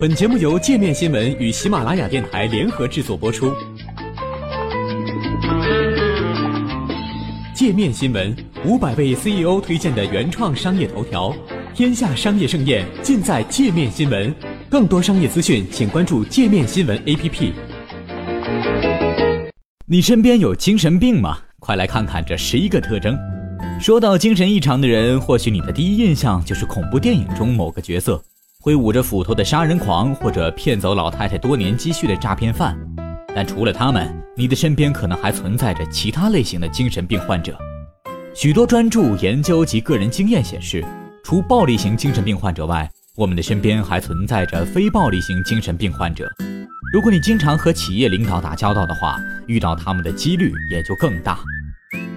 本节目由界面新闻与喜马拉雅电台联合制作播出。界面新闻五百位 CEO 推荐的原创商业头条，天下商业盛宴尽在界面新闻。更多商业资讯，请关注界面新闻 APP。你身边有精神病吗？快来看看这十一个特征。说到精神异常的人，或许你的第一印象就是恐怖电影中某个角色，挥舞着斧头的杀人狂，或者骗走老太太多年积蓄的诈骗犯。但除了他们，你的身边可能还存在着其他类型的精神病患者。许多专注研究及个人经验显示，除暴力型精神病患者外，我们的身边还存在着非暴力型精神病患者。如果你经常和企业领导打交道的话，遇到他们的几率也就更大。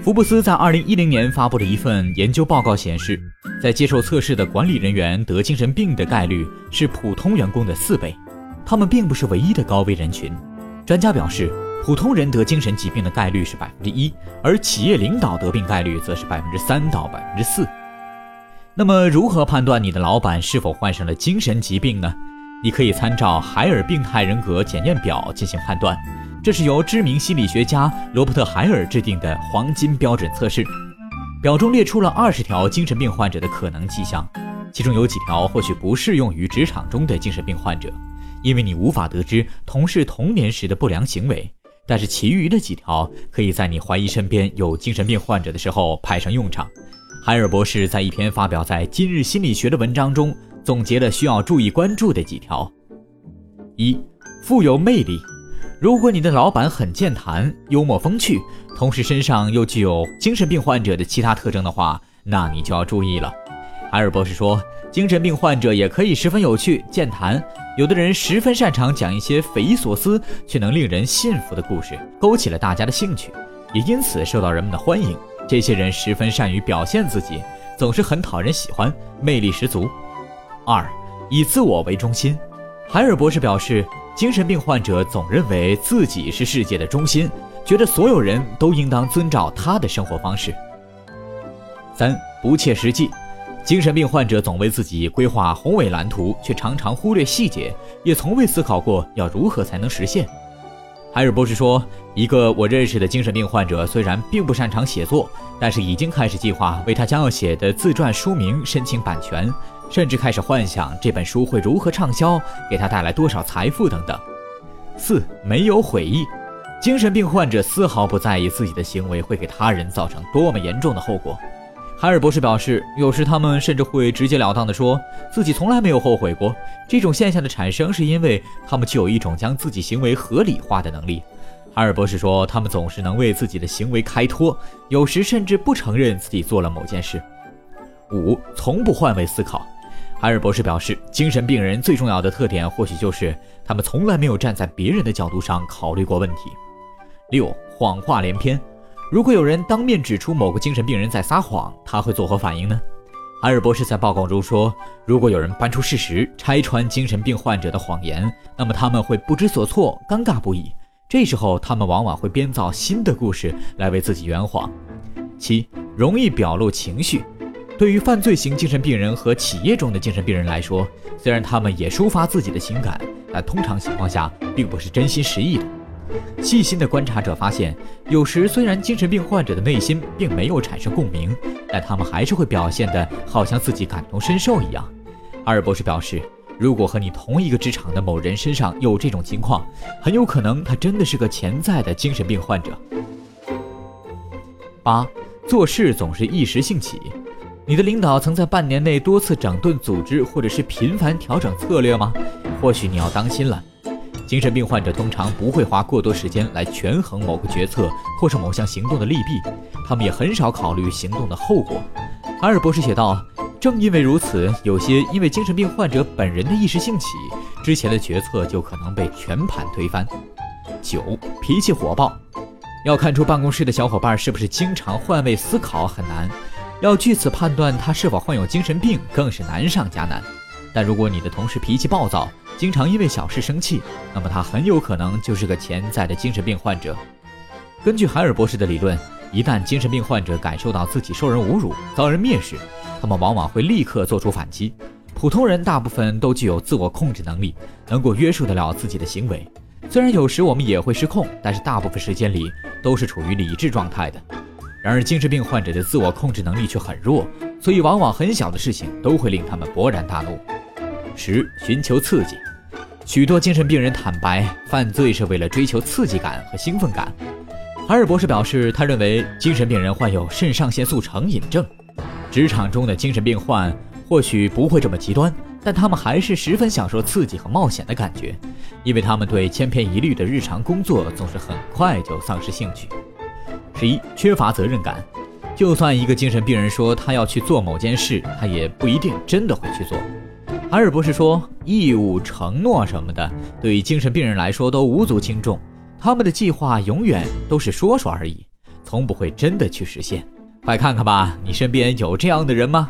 福布斯在二零一零年发布的一份研究报告显示，在接受测试的管理人员得精神病的概率是普通员工的四倍。他们并不是唯一的高危人群。专家表示，普通人得精神疾病的概率是百分之一，而企业领导得病概率则是百分之三到百分之四。那么，如何判断你的老板是否患上了精神疾病呢？你可以参照海尔病态人格检验表进行判断，这是由知名心理学家罗伯特·海尔制定的黄金标准测试。表中列出了二十条精神病患者的可能迹象，其中有几条或许不适用于职场中的精神病患者，因为你无法得知同事童年时的不良行为。但是，其余的几条可以在你怀疑身边有精神病患者的时候派上用场。海尔博士在一篇发表在《今日心理学》的文章中总结了需要注意关注的几条：一、富有魅力。如果你的老板很健谈、幽默风趣，同时身上又具有精神病患者的其他特征的话，那你就要注意了。海尔博士说，精神病患者也可以十分有趣、健谈，有的人十分擅长讲一些匪夷所思却能令人信服的故事，勾起了大家的兴趣，也因此受到人们的欢迎。这些人十分善于表现自己，总是很讨人喜欢，魅力十足。二，以自我为中心。海尔博士表示，精神病患者总认为自己是世界的中心，觉得所有人都应当遵照他的生活方式。三，不切实际。精神病患者总为自己规划宏伟蓝图，却常常忽略细节，也从未思考过要如何才能实现。海尔博士说：“一个我认识的精神病患者虽然并不擅长写作，但是已经开始计划为他将要写的自传书名申请版权，甚至开始幻想这本书会如何畅销，给他带来多少财富等等。”四没有悔意，精神病患者丝毫不在意自己的行为会给他人造成多么严重的后果。海尔博士表示，有时他们甚至会直截了当地说自己从来没有后悔过。这种现象的产生是因为他们具有一种将自己行为合理化的能力。海尔博士说，他们总是能为自己的行为开脱，有时甚至不承认自己做了某件事。五，从不换位思考。海尔博士表示，精神病人最重要的特点或许就是他们从来没有站在别人的角度上考虑过问题。六，谎话连篇。如果有人当面指出某个精神病人在撒谎，他会作何反应呢？海尔博士在报告中说，如果有人搬出事实，拆穿精神病患者的谎言，那么他们会不知所措，尴尬不已。这时候，他们往往会编造新的故事来为自己圆谎。七，容易表露情绪。对于犯罪型精神病人和企业中的精神病人来说，虽然他们也抒发自己的情感，但通常情况下并不是真心实意的。细心的观察者发现，有时虽然精神病患者的内心并没有产生共鸣，但他们还是会表现得好像自己感同身受一样。阿尔博士表示，如果和你同一个职场的某人身上有这种情况，很有可能他真的是个潜在的精神病患者。八，做事总是一时兴起。你的领导曾在半年内多次整顿组织，或者是频繁调整策略吗？或许你要当心了。精神病患者通常不会花过多时间来权衡某个决策或是某项行动的利弊，他们也很少考虑行动的后果。阿尔博士写道：“正因为如此，有些因为精神病患者本人的一时兴起，之前的决策就可能被全盘推翻。”九，脾气火爆，要看出办公室的小伙伴是不是经常换位思考很难，要据此判断他是否患有精神病更是难上加难。但如果你的同事脾气暴躁，经常因为小事生气，那么他很有可能就是个潜在的精神病患者。根据海尔博士的理论，一旦精神病患者感受到自己受人侮辱、遭人蔑视，他们往往会立刻做出反击。普通人大部分都具有自我控制能力，能够约束得了自己的行为。虽然有时我们也会失控，但是大部分时间里都是处于理智状态的。然而，精神病患者的自我控制能力却很弱，所以往往很小的事情都会令他们勃然大怒。十、寻求刺激。许多精神病人坦白，犯罪是为了追求刺激感和兴奋感。海尔博士表示，他认为精神病人患有肾上腺素成瘾症。职场中的精神病患或许不会这么极端，但他们还是十分享受刺激和冒险的感觉，因为他们对千篇一律的日常工作总是很快就丧失兴趣。十一，缺乏责任感。就算一个精神病人说他要去做某件事，他也不一定真的会去做。海尔博士说，义务、承诺什么的，对于精神病人来说都无足轻重。他们的计划永远都是说说而已，从不会真的去实现。快看看吧，你身边有这样的人吗？